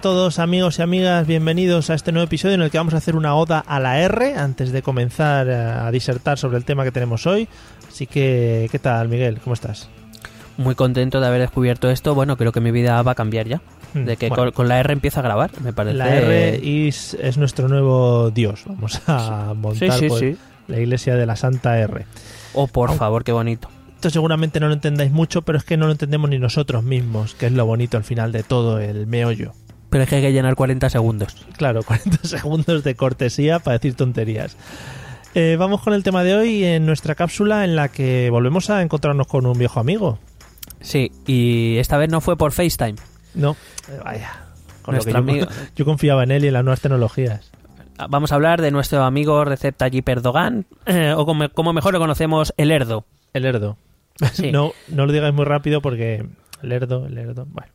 A todos amigos y amigas, bienvenidos a este nuevo episodio en el que vamos a hacer una oda a la R antes de comenzar eh, a disertar sobre el tema que tenemos hoy. Así que, ¿qué tal Miguel? ¿Cómo estás? Muy contento de haber descubierto esto. Bueno, creo que mi vida va a cambiar ya. Mm, De que bueno. con, con la R empieza a grabar, me parece. La R es, es nuestro nuevo dios. Vamos a montar sí, pues, sí. la iglesia de la Santa R. Oh, por favor, qué bonito. Esto seguramente no lo entendáis mucho, pero es que no lo entendemos ni nosotros mismos, que es lo bonito al final de todo el meollo. Pero es que hay que llenar 40 segundos. Claro, 40 segundos de cortesía para decir tonterías. Eh, vamos con el tema de hoy en nuestra cápsula en la que volvemos a encontrarnos con un viejo amigo. Sí, y esta vez no fue por FaceTime. No, eh, vaya. Con lo que Nuestro yo, amigo- yo confiaba en él y en las nuevas tecnologías. Vamos a hablar de nuestro amigo Recep Tayyip Erdogan, eh, o como, como mejor lo conocemos, el Erdo. El Erdo. Sí. No, no lo digáis muy rápido porque el Erdo, el Erdo. Bueno,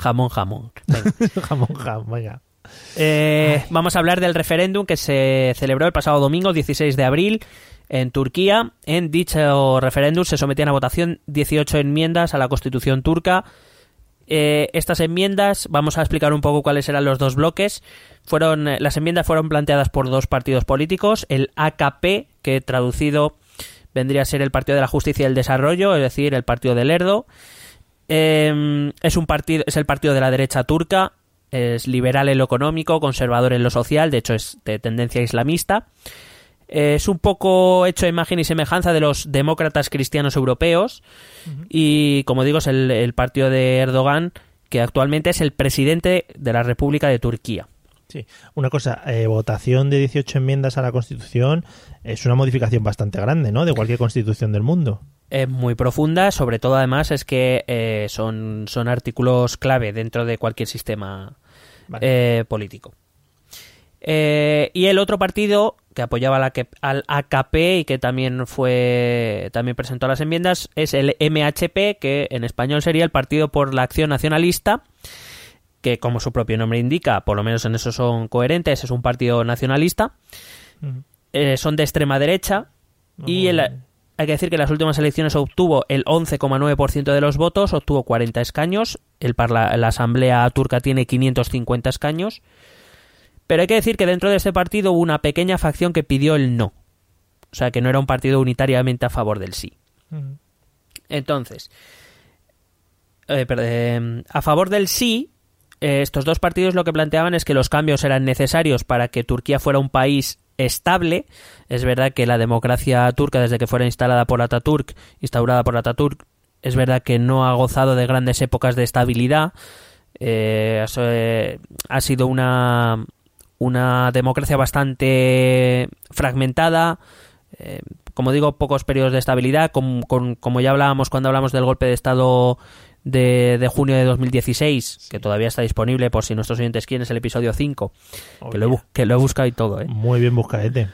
Jamón, jamón. Venga. jamón, jamón, venga. Eh, vamos a hablar del referéndum que se celebró el pasado domingo, 16 de abril, en Turquía. En dicho referéndum se sometían a votación 18 enmiendas a la constitución turca. Eh, estas enmiendas, vamos a explicar un poco cuáles eran los dos bloques. Fueron, eh, las enmiendas fueron planteadas por dos partidos políticos, el AKP, que traducido vendría a ser el Partido de la Justicia y el Desarrollo, es decir, el Partido del Erdo. Eh, es un partido, es el partido de la derecha turca, es liberal en lo económico, conservador en lo social, de hecho es de tendencia islamista. Eh, es un poco hecho a imagen y semejanza de los demócratas cristianos europeos y, como digo, es el, el partido de Erdogan, que actualmente es el presidente de la República de Turquía. Sí, una cosa, eh, votación de 18 enmiendas a la Constitución es una modificación bastante grande, ¿no? De cualquier constitución del mundo. Es muy profunda, sobre todo además es que eh, son, son artículos clave dentro de cualquier sistema Vale. eh, político. Eh, y el otro partido que apoyaba la que- al AKP y que también fue también presentó las enmiendas es el MHP, que en español sería el Partido por la Acción Nacionalista, que como su propio nombre indica, por lo menos en eso son coherentes, es un partido nacionalista. Eh, son de extrema derecha y el- hay que decir que en las últimas elecciones obtuvo el 11,9% de los votos, obtuvo 40 escaños, el parla- la Asamblea turca tiene 550 escaños, pero hay que decir que dentro de este partido hubo una pequeña facción que pidió el no, o sea que no era un partido unitariamente a favor del sí. Entonces, eh, eh, a favor del sí, eh, estos dos partidos lo que planteaban es que los cambios eran necesarios para que Turquía fuera un país estable. Es verdad que la democracia turca, desde que fuera instalada por Ataturk, instaurada por Ataturk, es verdad que no ha gozado de grandes épocas de estabilidad. Eh, eh, ha sido una, una democracia bastante fragmentada. eh, como digo, pocos periodos de estabilidad. como ya hablábamos cuando hablamos del golpe de Estado de, de junio de 2016, que todavía está disponible por si nuestros oyentes quieren, es el episodio 5, que lo, he, que lo he buscado y todo. ¿eh? Muy bien buscadete.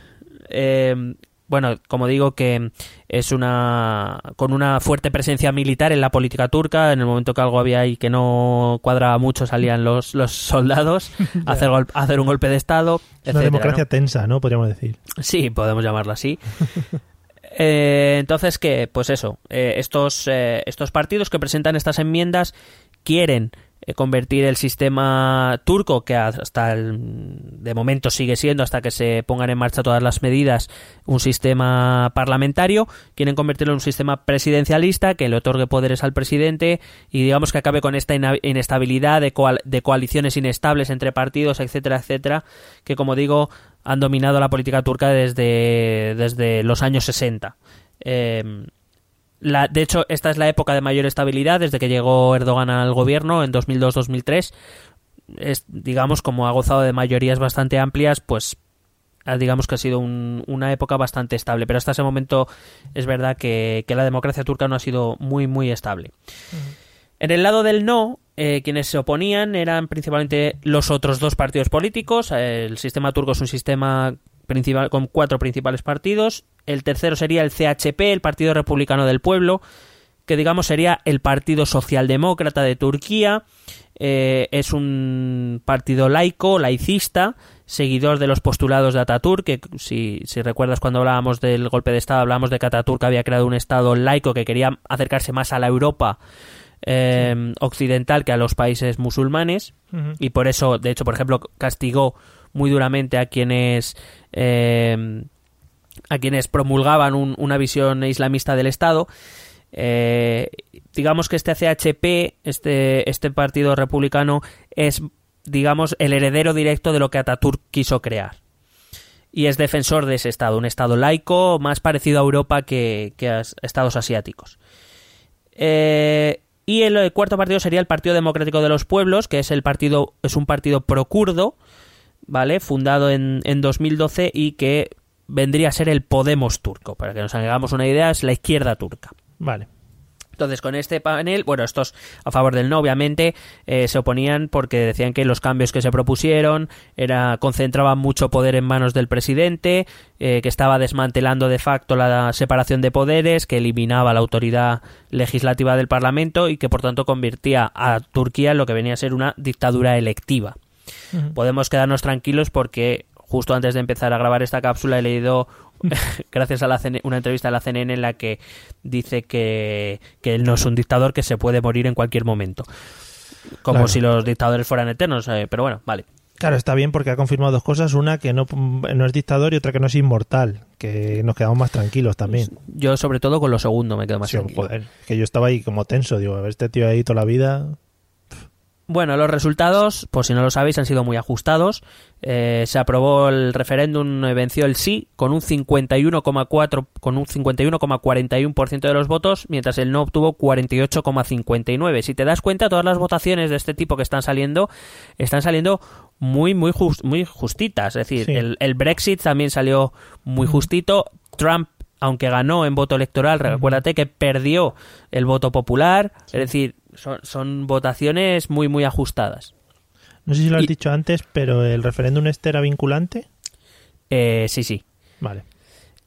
Eh, bueno, como digo que es una con una fuerte presencia militar en la política turca. En el momento que algo había ahí que no cuadraba mucho, salían los, los soldados a hacer, gol- a hacer un golpe de estado. Es una democracia ¿no? tensa, ¿no? Podríamos decir. Sí, podemos llamarlo así. Eh, entonces, que, pues eso, eh, estos, eh, estos partidos que presentan estas enmiendas quieren convertir el sistema turco, que hasta el, de momento sigue siendo, hasta que se pongan en marcha todas las medidas, un sistema parlamentario, quieren convertirlo en un sistema presidencialista que le otorgue poderes al presidente y digamos que acabe con esta inestabilidad de, coal- de coaliciones inestables entre partidos, etcétera, etcétera, que como digo han dominado la política turca desde, desde los años 60. Eh, la, de hecho, esta es la época de mayor estabilidad desde que llegó Erdogan al gobierno en 2002-2003. Es, digamos, como ha gozado de mayorías bastante amplias, pues ah, digamos que ha sido un- una época bastante estable. Pero hasta ese momento es verdad que, que la democracia turca no ha sido muy, muy estable. En el lado del no, eh, quienes se oponían eran principalmente los otros dos partidos políticos. El sistema turco es un sistema principal con cuatro principales partidos el tercero sería el CHP, el Partido Republicano del Pueblo, que digamos sería el Partido Socialdemócrata de Turquía. Eh, es un partido laico, laicista, seguidor de los postulados de Ataturk, que si, si, recuerdas cuando hablábamos del golpe de Estado, hablábamos de que Ataturk había creado un Estado laico que quería acercarse más a la Europa eh, occidental que a los países musulmanes, y por eso, de hecho, por ejemplo, castigó muy duramente a quienes... eh, a quienes promulgaban un- una visión islamista del Estado. Eh, digamos que este CHP, este, este partido republicano, es, digamos, el heredero directo de lo que Ataturk quiso crear. Y es defensor de ese Estado, un Estado laico más parecido a Europa que, a Estados asiáticos. Eh, y el, cuarto partido sería el Partido Democrático de los Pueblos, que es el partido, es un partido procurdo, ¿vale? Fundado en 2012 y que vendría a ser el Podemos turco. Para que nos hagamos una idea, es la izquierda turca. Vale. Entonces, con este panel, bueno, estos a favor del no, obviamente, eh, se oponían porque decían que los cambios que se propusieron era concentraban mucho poder en manos del presidente, eh, que estaba desmantelando de facto la separación de poderes, que eliminaba la autoridad legislativa del Parlamento y que, por tanto, convertía a Turquía en lo que venía a ser una dictadura electiva podemos quedarnos tranquilos porque justo antes de empezar a grabar esta cápsula he leído, gracias a la CN una entrevista a la CNN en la que dice que, que él no es un dictador que se puede morir en cualquier momento. Como Claro. si los dictadores fueran eternos, eh, pero bueno, vale. Claro, está bien porque ha confirmado dos cosas. Una, que no, no es dictador y otra, que no es inmortal. Que nos quedamos más tranquilos también. Yo sobre todo con lo segundo me quedo más Sí, tranquilo. joder, que yo estaba ahí como tenso. Digo, a ver, este tío ahí toda la vida. Bueno, los resultados, por si no lo sabéis, han sido muy ajustados. Eh, se aprobó el referéndum, eh, venció el sí con un 51,4 con un 51,41% de los votos, mientras el no obtuvo 48,59. Si te das cuenta, todas las votaciones de este tipo que están saliendo están saliendo muy muy jus- muy justitas, es decir, Sí. el, el Brexit también salió muy justito. Trump aunque ganó en voto electoral, recuérdate que perdió el voto popular, es decir, son, son votaciones muy, muy ajustadas. No sé si lo has Y- dicho antes, pero el referéndum este era vinculante. Eh, sí, sí. Vale.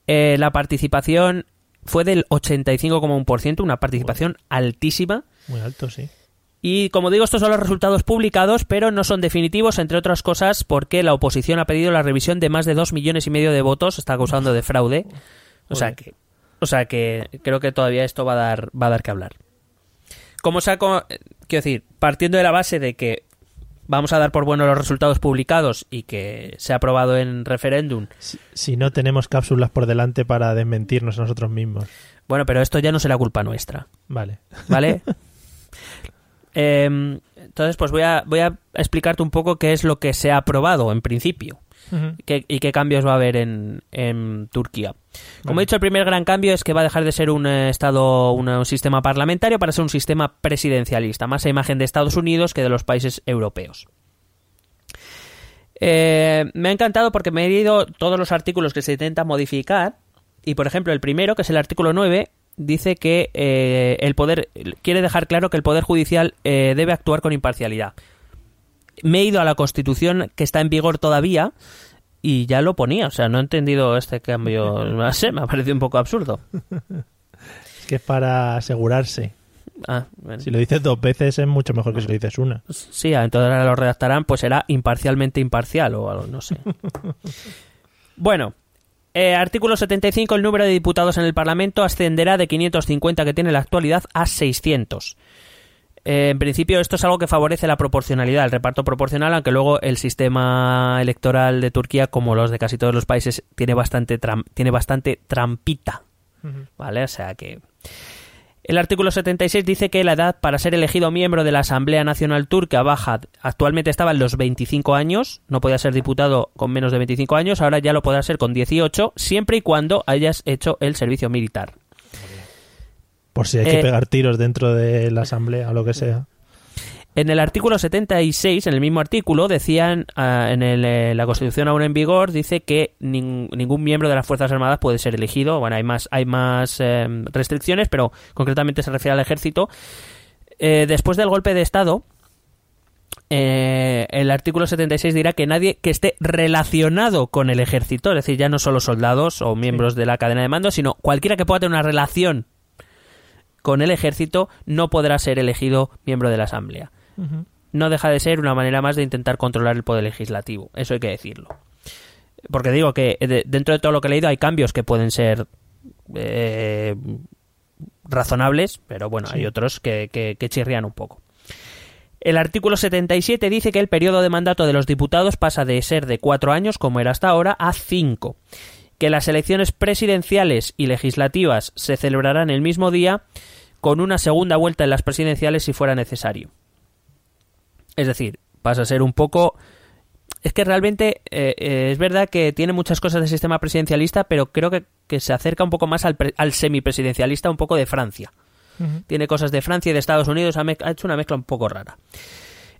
Eh, la participación fue del 85,1%, una participación altísima. Muy alto, sí. Y como digo, estos son los resultados publicados, pero no son definitivos, entre otras cosas, porque la oposición ha pedido la revisión de más de dos millones y medio de votos, está acusando de fraude. O sea que, o sea que creo que todavía esto va a dar, va a dar que hablar. Como saco, quiero decir, partiendo de la base de que vamos a dar por buenos los resultados publicados y que se ha aprobado en referéndum, Si, si no tenemos cápsulas por delante para desmentirnos a nosotros mismos. bueno, pero esto ya no será culpa nuestra. Vale. ¿Vale? Em, entonces, pues voy a, voy a explicarte un poco qué es lo que se ha aprobado en principio Qué- y qué cambios va a haber en, en Turquía. Como Vale. he dicho, el primer gran cambio es que va a dejar de ser un eh, estado, un, un sistema parlamentario para ser un sistema presidencialista, más a imagen de Estados Unidos que de los países europeos. Eh, me ha encantado porque me he leído todos los artículos que se intentan modificar y, por ejemplo, el primero, que es el artículo 9, dice que eh, el poder quiere dejar claro que el poder judicial eh, debe actuar con imparcialidad. Me he ido a la Constitución que está en vigor todavía y ya lo ponía, o sea, no he entendido este cambio, no sé, me ha parecido un poco absurdo. Es que es para asegurarse. Ah, bueno. Si lo dices dos veces es mucho mejor que si lo dices una. Sí, ah, entonces ahora lo redactarán, pues será imparcialmente imparcial o algo, no sé. bueno, eh, artículo 75, el número de diputados en el Parlamento ascenderá de 550 que tiene en la actualidad a 600. Eh, en principio esto es algo que favorece la proporcionalidad, el reparto proporcional, aunque luego el sistema electoral de Turquía, como los de casi todos los países, tiene bastante, tram- tiene bastante trampita. ¿Vale? O sea que... El artículo 76 dice que la edad para ser elegido miembro de la Asamblea Nacional Turca baja. Actualmente estaba en los 25 años, no podía ser diputado con menos de 25 años, ahora ya lo podrá ser con 18, siempre y cuando hayas hecho el servicio militar. Por si hay que Eh, pegar tiros dentro de la asamblea o lo que sea. En el artículo 76, en el mismo artículo, decían, ah, en el, eh, la Constitución aún en vigor, dice que nin- ningún miembro de las Fuerzas Armadas puede ser elegido. Bueno, hay más, hay más eh, restricciones, pero concretamente se refiere al ejército. Eh, después del golpe de Estado, el artículo 76 dirá que nadie que esté relacionado con el ejército, es decir, ya no solo soldados o miembros de la cadena de mando, sino cualquiera que pueda tener una relación con el ejército no podrá ser elegido miembro de la Asamblea. No deja de ser una manera más de intentar controlar el poder legislativo, eso hay que decirlo. Porque digo que dentro de todo lo que he leído hay cambios que pueden ser eh, razonables, pero bueno, hay otros que, que, chirrían un poco. El artículo 77 dice que el periodo de mandato de los diputados pasa de ser de cuatro años, como era hasta ahora, a cinco. Que las elecciones presidenciales y legislativas se celebrarán el mismo día, con una segunda vuelta en las presidenciales si fuera necesario. Es decir, pasa a ser un poco es que realmente eh, eh, es verdad que tiene muchas cosas del sistema presidencialista, pero creo que, se acerca un poco más al, al semipresidencialista, un poco de Francia. Tiene cosas de Francia y de Estados Unidos, ha, ha, hecho una mezcla un poco rara.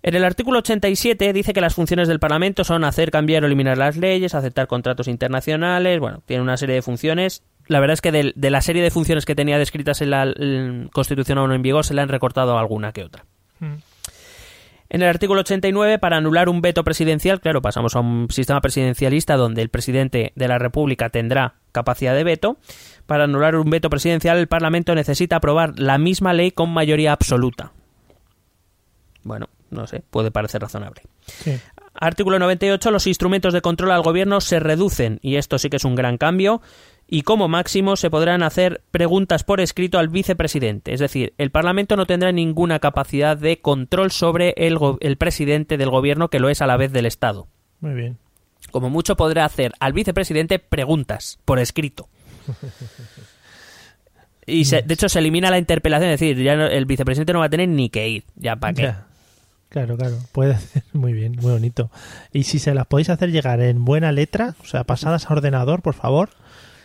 En el artículo 87 dice que las funciones del Parlamento son hacer, cambiar o eliminar las leyes, aceptar contratos internacionales, bueno, tiene una serie de funciones. La verdad es que de, la serie de funciones que tenía descritas en la Constitución aún en vigor se le han recortado alguna que otra. En el artículo 89, para anular un veto presidencial, claro, pasamos a un sistema presidencialista donde el presidente de la República tendrá capacidad de veto. Para anular un veto presidencial, el Parlamento necesita aprobar la misma ley con mayoría absoluta. Bueno, no sé, puede parecer razonable. Artículo 98. Los instrumentos de control al gobierno se reducen, y esto sí que es un gran cambio y como máximo se podrán hacer preguntas por escrito al vicepresidente. Es decir, el Parlamento no tendrá ninguna capacidad de control sobre el, el presidente del gobierno que lo es a la vez del Estado. Muy bien. Como mucho podrá hacer al vicepresidente preguntas por escrito. Y de hecho se elimina la interpelación, es decir, ya el vicepresidente no va a tener ni que ir, ya para qué. Claro, claro, puede hacer muy bien, muy bonito. Y si se las podéis hacer llegar en buena letra, o sea, pasadas a ordenador, por favor,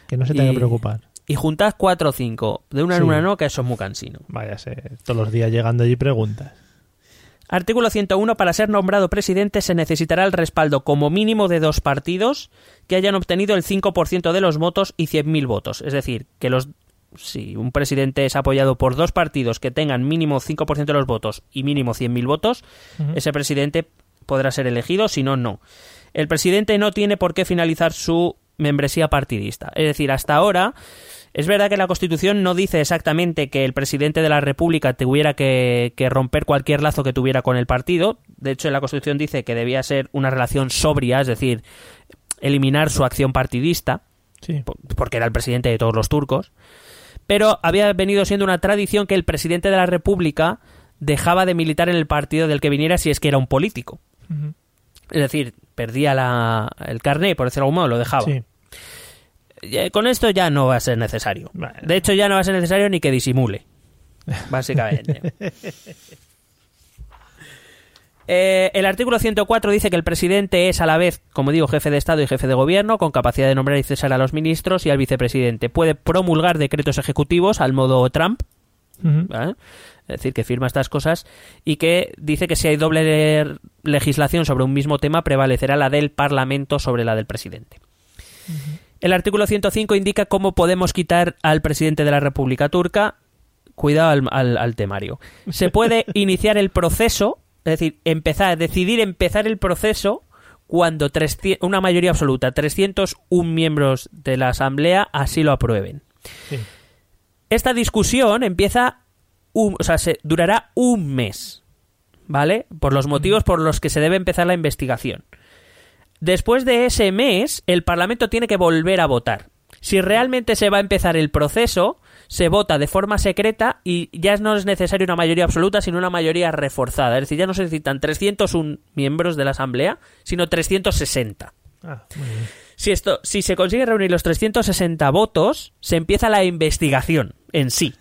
que no se tenga que preocupar. Y juntas cuatro o cinco, de una en una no, que eso es muy cansino. Váyase, todos los días llegando allí preguntas. Artículo 101. Para ser nombrado presidente se necesitará el respaldo como mínimo de dos partidos que hayan obtenido el 5% de los votos y 100.000 votos. Es decir, que los si un presidente es apoyado por dos partidos que tengan mínimo 5% de los votos y mínimo 100.000 votos, ese presidente podrá ser elegido, si no, no. El presidente no tiene por qué finalizar su membresía partidista. Es decir, hasta ahora es verdad que la Constitución no dice exactamente que el presidente de la República tuviera que, romper cualquier lazo que tuviera con el partido. De hecho, la Constitución dice que debía ser una relación sobria, es decir, eliminar su acción partidista, porque era el presidente de todos los turcos. Pero había venido siendo una tradición que el presidente de la República dejaba de militar en el partido del que viniera si es que era un político. Es decir, perdía la, el carnet, por decirlo de algún modo, lo dejaba. Con esto ya no va a ser necesario. De hecho, ya no va a ser necesario ni que disimule. Básicamente. Eh, el artículo 104 dice que el presidente es a la vez, como digo, jefe de Estado y jefe de Gobierno, con capacidad de nombrar y cesar a los ministros y al vicepresidente. Puede promulgar decretos ejecutivos al modo Trump, es decir, que firma estas cosas y que dice que si hay doble legislación sobre un mismo tema, prevalecerá la del Parlamento sobre la del presidente. El artículo 105 indica cómo podemos quitar al presidente de la República Turca. Cuidado al, temario. Se puede iniciar el proceso, es decir, empezar, decidir empezar el proceso cuando una mayoría absoluta, 301 miembros de la Asamblea, así lo aprueben. Esta discusión empieza o sea, se, durará un mes, ¿vale? Por los motivos por los que se debe empezar la investigación. Después de ese mes, el Parlamento tiene que volver a votar. Si realmente se va a empezar el proceso, se vota de forma secreta y ya no es necesaria una mayoría absoluta, sino una mayoría reforzada. Es decir, ya no se necesitan 301 miembros de la Asamblea, sino 360. Ah, si, esto, si se consigue reunir los 360 votos, se empieza la investigación en sí.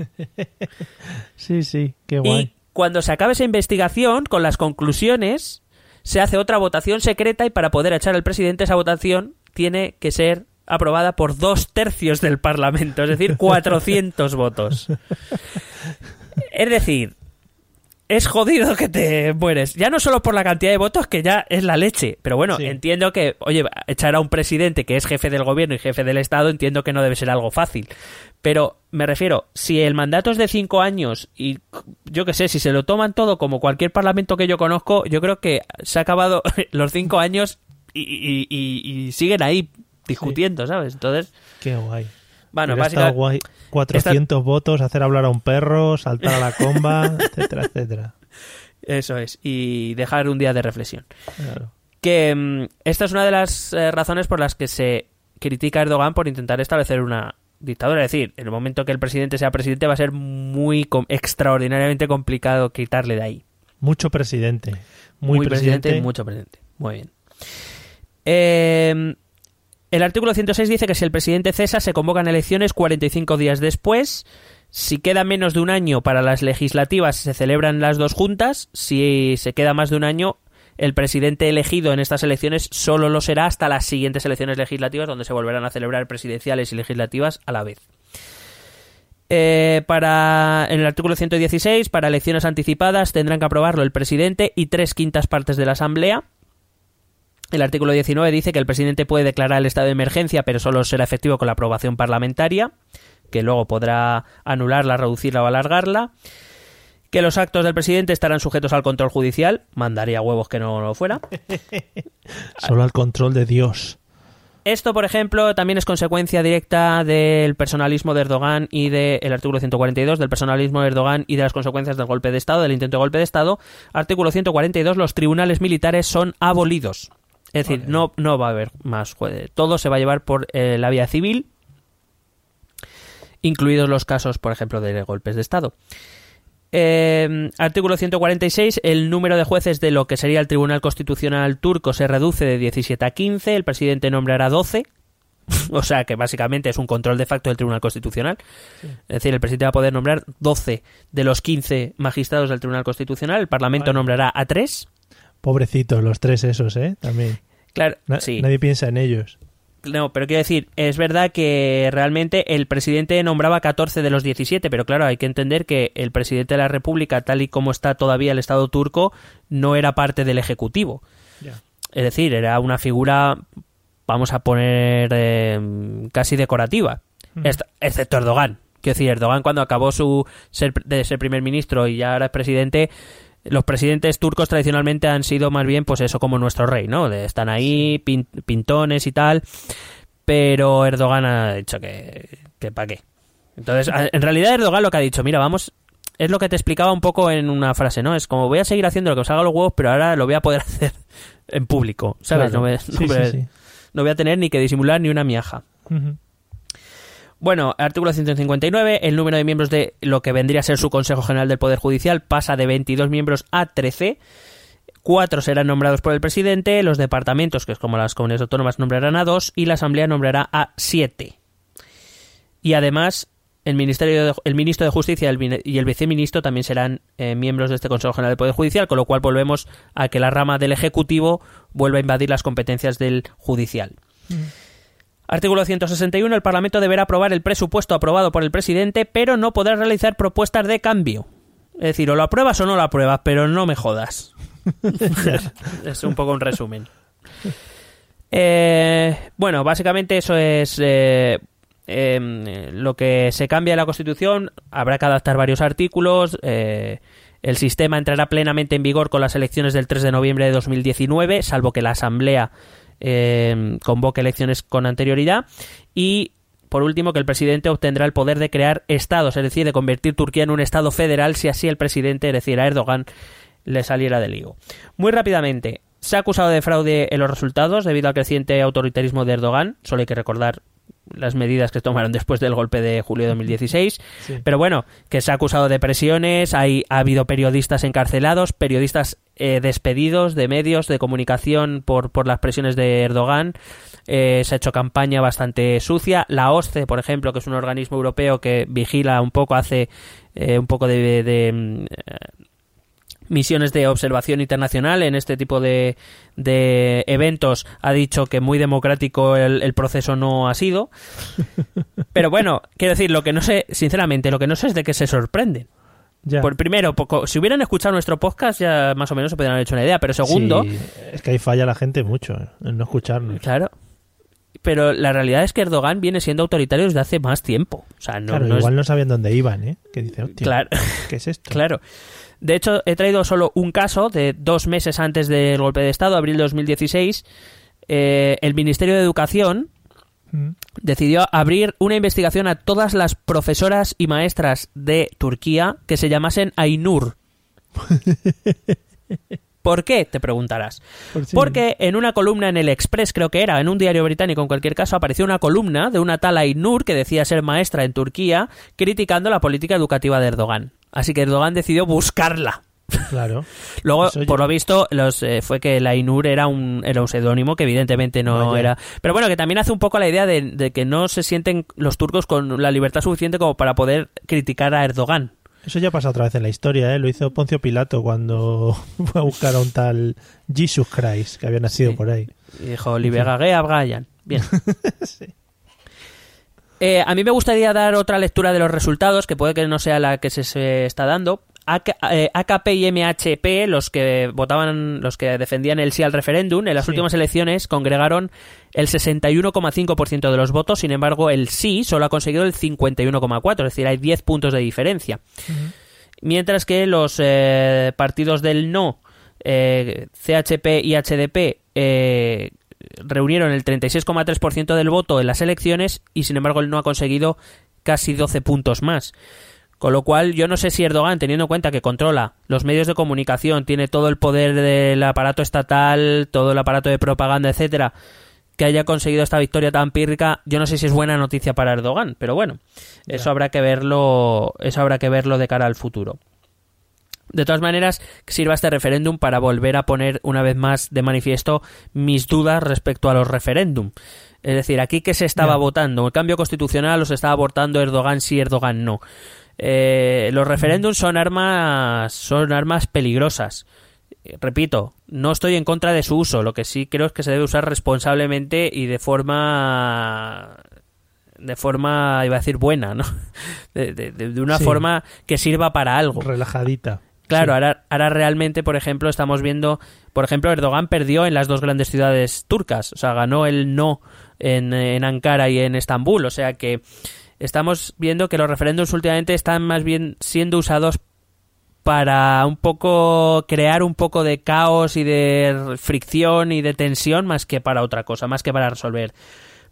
sí, sí, qué guay. Y cuando se acabe esa investigación, con las conclusiones, se hace otra votación secreta y para poder echar al presidente esa votación tiene que ser aprobada por dos tercios del Parlamento, es decir, 400 votos. Es decir, es jodido que te mueres. Ya no solo por la cantidad de votos, que ya es la leche. Pero bueno, Sí. entiendo que, oye, echar a un presidente que es jefe del gobierno y jefe del Estado, entiendo que no debe ser algo fácil. Pero me refiero, si el mandato es de cinco años y yo qué sé, si se lo toman todo como cualquier parlamento que yo conozco, yo creo que se ha acabado los cinco años y, y- y- y siguen ahí discutiendo, ¿sabes? Entonces, Qué guay. bueno, básicamente... guay. 400 votos, hacer hablar a un perro, saltar a la comba, etcétera, etcétera. Eso es, y dejar un día de reflexión. Claro. Que mm, esta es una de las eh, razones por las que se critica a Erdogan por intentar establecer una dictadura. Es decir, en el momento que el presidente sea presidente va a ser muy com- extraordinariamente complicado quitarle de ahí. Mucho presidente. Muy, presidente. mucho presidente. Muy bien. Eh, el artículo 106 dice que si el presidente cesa, se convocan elecciones 45 días después. Si queda menos de un año para las legislativas, se celebran las dos juntas. Si se queda más de un año, el presidente elegido en estas elecciones solo lo será hasta las siguientes elecciones legislativas, donde se volverán a celebrar presidenciales y legislativas a la vez. Eh, para en el artículo 116 para elecciones anticipadas tendrán que aprobarlo el presidente y tres quintas partes de la asamblea el artículo 19 dice que el presidente puede declarar el estado de emergencia pero solo será efectivo con la aprobación parlamentaria que luego podrá anularla, reducirla o alargarla que los actos del presidente estarán sujetos al control judicial mandaría huevos que no lo fuera Solo al control de Dios. Esto, por ejemplo, también es consecuencia directa del personalismo de Erdogan y del artículo 142 del personalismo de Erdogan y de las consecuencias del golpe de Estado, del intento de golpe de Estado. Artículo 142, los tribunales militares son abolidos. Es decir, no, no va a haber más jueces. Todo se va a llevar por eh, la vía civil, incluidos los casos, por ejemplo, de golpes de Estado. Eh, artículo 146. El número de jueces de lo que sería el Tribunal Constitucional turco se reduce de 17 a 15. El presidente nombrará 12. o sea que básicamente es un control de facto del Tribunal Constitucional. Es decir, el presidente va a poder nombrar 12 de los 15 magistrados del Tribunal Constitucional. El Parlamento Vale. nombrará a 3. Pobrecitos los tres esos, ¿eh? También. Claro, Na- sí. Nadie piensa en ellos. No, pero quiero decir, es verdad que realmente el presidente nombraba 14 de los 17, pero claro, hay que entender que el presidente de la República, tal y como está todavía el Estado turco, no era parte del Ejecutivo. Es decir, era una figura, vamos a poner, eh, casi decorativa, Mm. Excepto Erdogan. Quiero decir, Erdogan cuando acabó su ser, de ser primer ministro y ya ahora es presidente, los presidentes turcos tradicionalmente han sido más bien, pues eso, como nuestro rey, ¿no? De- están ahí, pin- pintones y tal, pero Erdogan ha dicho que, que para qué. Entonces, en realidad Erdogan lo que ha dicho, mira, vamos, es lo que te explicaba un poco en una frase, ¿no? Es como voy a seguir haciendo lo que os haga los huevos, pero ahora lo voy a poder hacer en público, ¿sabes? Claro. No, voy, no sí, voy- sí. no voy a tener ni que disimular ni una miaja. Bueno, artículo 159, el número de miembros de lo que vendría a ser su Consejo General del Poder Judicial pasa de 22 miembros a 13. Cuatro serán nombrados por el presidente, los departamentos, que es como las comunidades autónomas, nombrarán a dos y la Asamblea nombrará a siete. Y además, el, ministerio de- el ministro de Justicia y el viceministro también serán eh, miembros de este Consejo General del Poder Judicial, con lo cual volvemos a que la rama del Ejecutivo vuelva a invadir las competencias del Judicial. Artículo 161. El Parlamento deberá aprobar el presupuesto aprobado por el presidente, pero no podrá realizar propuestas de cambio. Es decir, o lo apruebas o no lo apruebas, pero no me jodas. es un poco un resumen. Eh, bueno, básicamente eso es eh, eh, lo que se cambia en la Constitución. Habrá que adaptar varios artículos. eh, el sistema entrará plenamente en vigor con las elecciones del 3 de noviembre de 2019, salvo que la Asamblea eh, convoque elecciones con anterioridad. Y, por último, que el presidente obtendrá el poder de crear estados, es decir, de convertir Turquía en un estado federal si así el presidente, es decir, a Erdogan, le saliera del higo. Muy rápidamente, se ha acusado de fraude en los resultados debido al creciente autoritarismo de Erdogan. Solo hay que recordar las medidas que tomaron después del golpe de julio de 2016. Sí. Pero bueno, que se ha acusado de presiones, hay, ha habido periodistas encarcelados, periodistas eh, despedidos de medios de comunicación por, por las presiones de Erdogan. Eh, se ha hecho campaña bastante sucia. La OSCE, por ejemplo, que es un organismo europeo que vigila un poco, hace eh, un poco de, de, mm, misiones de observación internacional en este tipo de, de eventos ha dicho que muy democrático el, el proceso no ha sido. Pero bueno, quiero decir, lo que no sé, sinceramente, lo que no sé es de qué se sorprenden. Ya. Por primero, poco, si hubieran escuchado nuestro podcast ya más o menos se podrían haber hecho una idea, pero segundo, Sí, es que ahí falla la gente mucho, eh, en no escucharnos. claro. Pero la realidad es que Erdogan viene siendo autoritario desde hace más tiempo. O sea, no, claro, no es- igual no sabían dónde iban, ¿eh? Que dice, Claro. ¿qué es esto? Claro. De hecho, he traído solo un caso de dos meses antes del golpe de Estado, abril de 2016. Eh, el Ministerio de Educación Mm. decidió abrir una investigación a todas las profesoras y maestras de Turquía que se llamasen Ainur. ¿Por qué? Te preguntarás. Por Porque en una columna en el Express, creo que era, en un diario británico en cualquier caso, apareció una columna de una tal Ainur que decía ser maestra en Turquía, criticando la política educativa de Erdogan. Así que Erdogan decidió buscarla. Claro. Luego, Eso yo- por lo visto, los, eh, fue que la Ainur era un, era un seudónimo que evidentemente no Vaya. era. Pero bueno, que también hace un poco la idea de, de que no se sienten los turcos con la libertad suficiente como para poder criticar a Erdogan. Eso ya pasa otra vez en la historia, ¿eh? Lo hizo Poncio Pilato cuando fue a buscar a un tal Jesus Christ que había nacido Sí. por ahí. Y dijo, Libegagea Brian. Bien. Sí. Eh, a mí me gustaría dar otra lectura de los resultados, que puede que no sea la que se, se está dando. AK, eh, AKP y MHP, los que votaban, los que defendían el sí al referéndum, en las Sí. últimas elecciones congregaron el 61,5% de los votos, sin embargo el sí solo ha conseguido el 51,4%, es decir, hay 10 puntos de diferencia. Mientras que los eh, partidos del no, eh, CHP y HDP, eh, reunieron el 36,3% del voto en las elecciones y sin embargo el no ha conseguido casi 12 puntos más. Con lo cual, yo no sé si Erdogan, teniendo en cuenta que controla los medios de comunicación, tiene todo el poder del aparato estatal, todo el aparato de propaganda, etcétera, que haya conseguido esta victoria tan pírrica, yo no sé si es buena noticia para Erdogan, pero bueno, eso habrá que verlo, eso habrá que verlo de cara al futuro. De todas maneras, sirva este referéndum para volver a poner una vez más de manifiesto mis dudas respecto a los referéndum. Es decir, aquí que se estaba votando, el cambio constitucional o se estaba votando Erdogan sí, Erdogan no. Eh, los referéndums son armas, son armas peligrosas. Eh, Repito, no estoy en contra de su uso, lo que sí creo es que se debe usar responsablemente y de forma de forma, iba a decir buena, ¿no? De, de- de- de una Sí. forma que sirva para algo. Relajadita. Claro, Sí. ahora, ahora realmente, por ejemplo, estamos viendo, por ejemplo, Erdogan perdió en las dos grandes ciudades turcas, o sea, ganó el no en, en Ankara y en Estambul, o sea que estamos viendo que los referéndums últimamente están más bien siendo usados para un poco crear un poco de caos y de fricción y de tensión más que para otra cosa, más que para resolver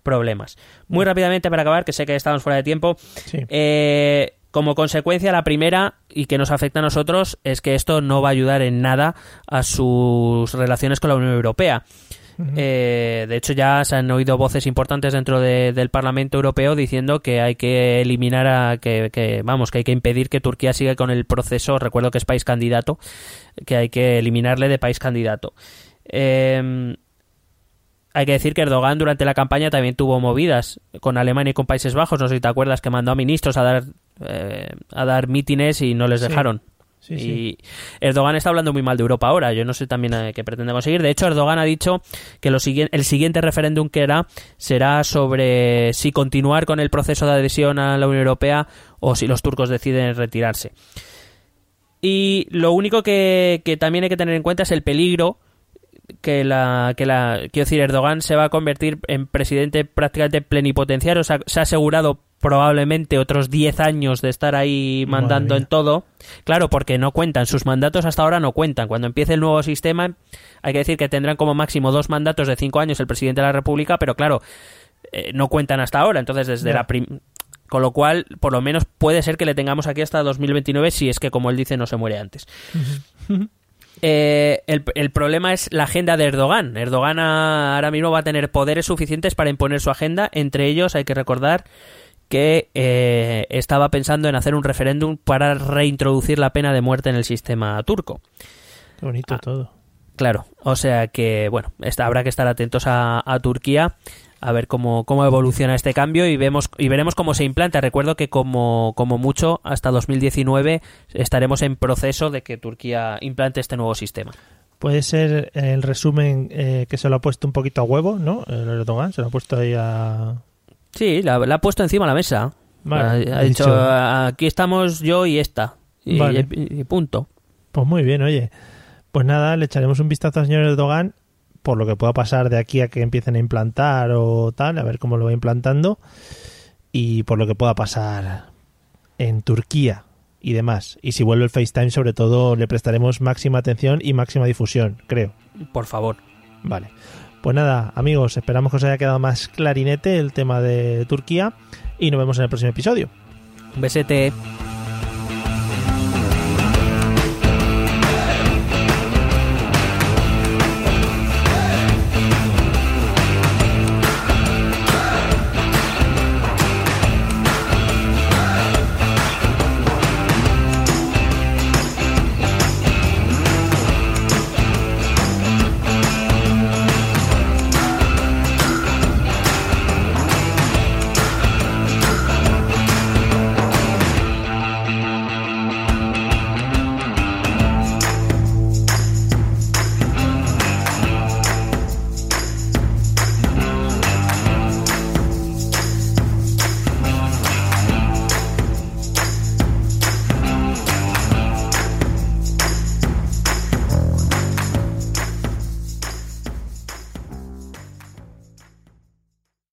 problemas. Muy rápidamente para acabar, que sé que estamos fuera de tiempo, Sí. eh, como consecuencia, la primera, y que nos afecta a nosotros, es que esto no va a ayudar en nada a sus relaciones con la Unión Europea. Eh, de hecho, ya se han oído voces importantes dentro de- del Parlamento Europeo diciendo que hay que eliminar a que, que, vamos que hay que impedir que Turquía siga con el proceso. Recuerdo que es país candidato, que hay que eliminarle de país candidato. Eh, hay que decir que Erdogan durante la campaña también tuvo movidas con Alemania y con Países Bajos. No sé si te acuerdas que mandó a ministros a dar eh, a dar mítines y no les dejaron. Sí, y sí. Erdogan está hablando muy mal de Europa ahora. Yo no sé también eh, qué pretende conseguir. De hecho, Erdogan ha dicho que lo el siguiente referéndum que hará será sobre si continuar con el proceso de adhesión a la Unión Europea o si los turcos deciden retirarse. Y lo único que, que también hay que tener en cuenta es el peligro que la, que la quiero decir Erdogan se va a convertir en presidente prácticamente plenipotenciario o sea, se ha asegurado probablemente otros 10 años de estar ahí mandando en todo. Claro porque no cuentan sus mandatos hasta ahora no cuentan. Cuando empiece el nuevo sistema hay que decir que tendrán como máximo dos mandatos de 5 años el presidente de la república pero claro eh, no cuentan hasta ahora. Entonces desde la prim- con lo cual por lo menos puede ser que le tengamos aquí hasta 2029 si es que como él dice no se muere antes eh, el, el problema es la agenda de Erdogan. Erdogan a- ahora mismo va a tener poderes suficientes para imponer su agenda. Entre ellos hay que recordar que eh, estaba pensando en hacer un referéndum para reintroducir la pena de muerte en el sistema turco. Qué bonito Ah. todo. Claro, o sea que, bueno, esta- habrá que estar atentos a, a Turquía a ver cómo, cómo evoluciona este cambio y vemos y veremos cómo se implanta. Recuerdo que como, como mucho hasta 2019 estaremos en proceso de que Turquía implante este nuevo sistema. Puede ser el resumen eh, que se lo ha puesto un poquito a huevo, ¿no? El Erdogan se lo ha puesto ahí a... Sí, la, la ha puesto encima de la mesa. Vale, ha, dicho, dicho- aquí estamos yo y esta. Y, Vale. y- y punto. Pues muy bien, oye. Pues nada, le echaremos un vistazo al señor Erdogan por lo que pueda pasar de aquí a que empiecen a implantar o tal, a ver cómo lo va implantando y por lo que pueda pasar en Turquía y demás. Y si vuelve el FaceTime, sobre todo, le prestaremos máxima atención y máxima difusión, creo. Por favor. Vale. Pues nada, amigos, esperamos que os haya quedado más clarinete el tema de Turquía y nos vemos en el próximo episodio. Un besete.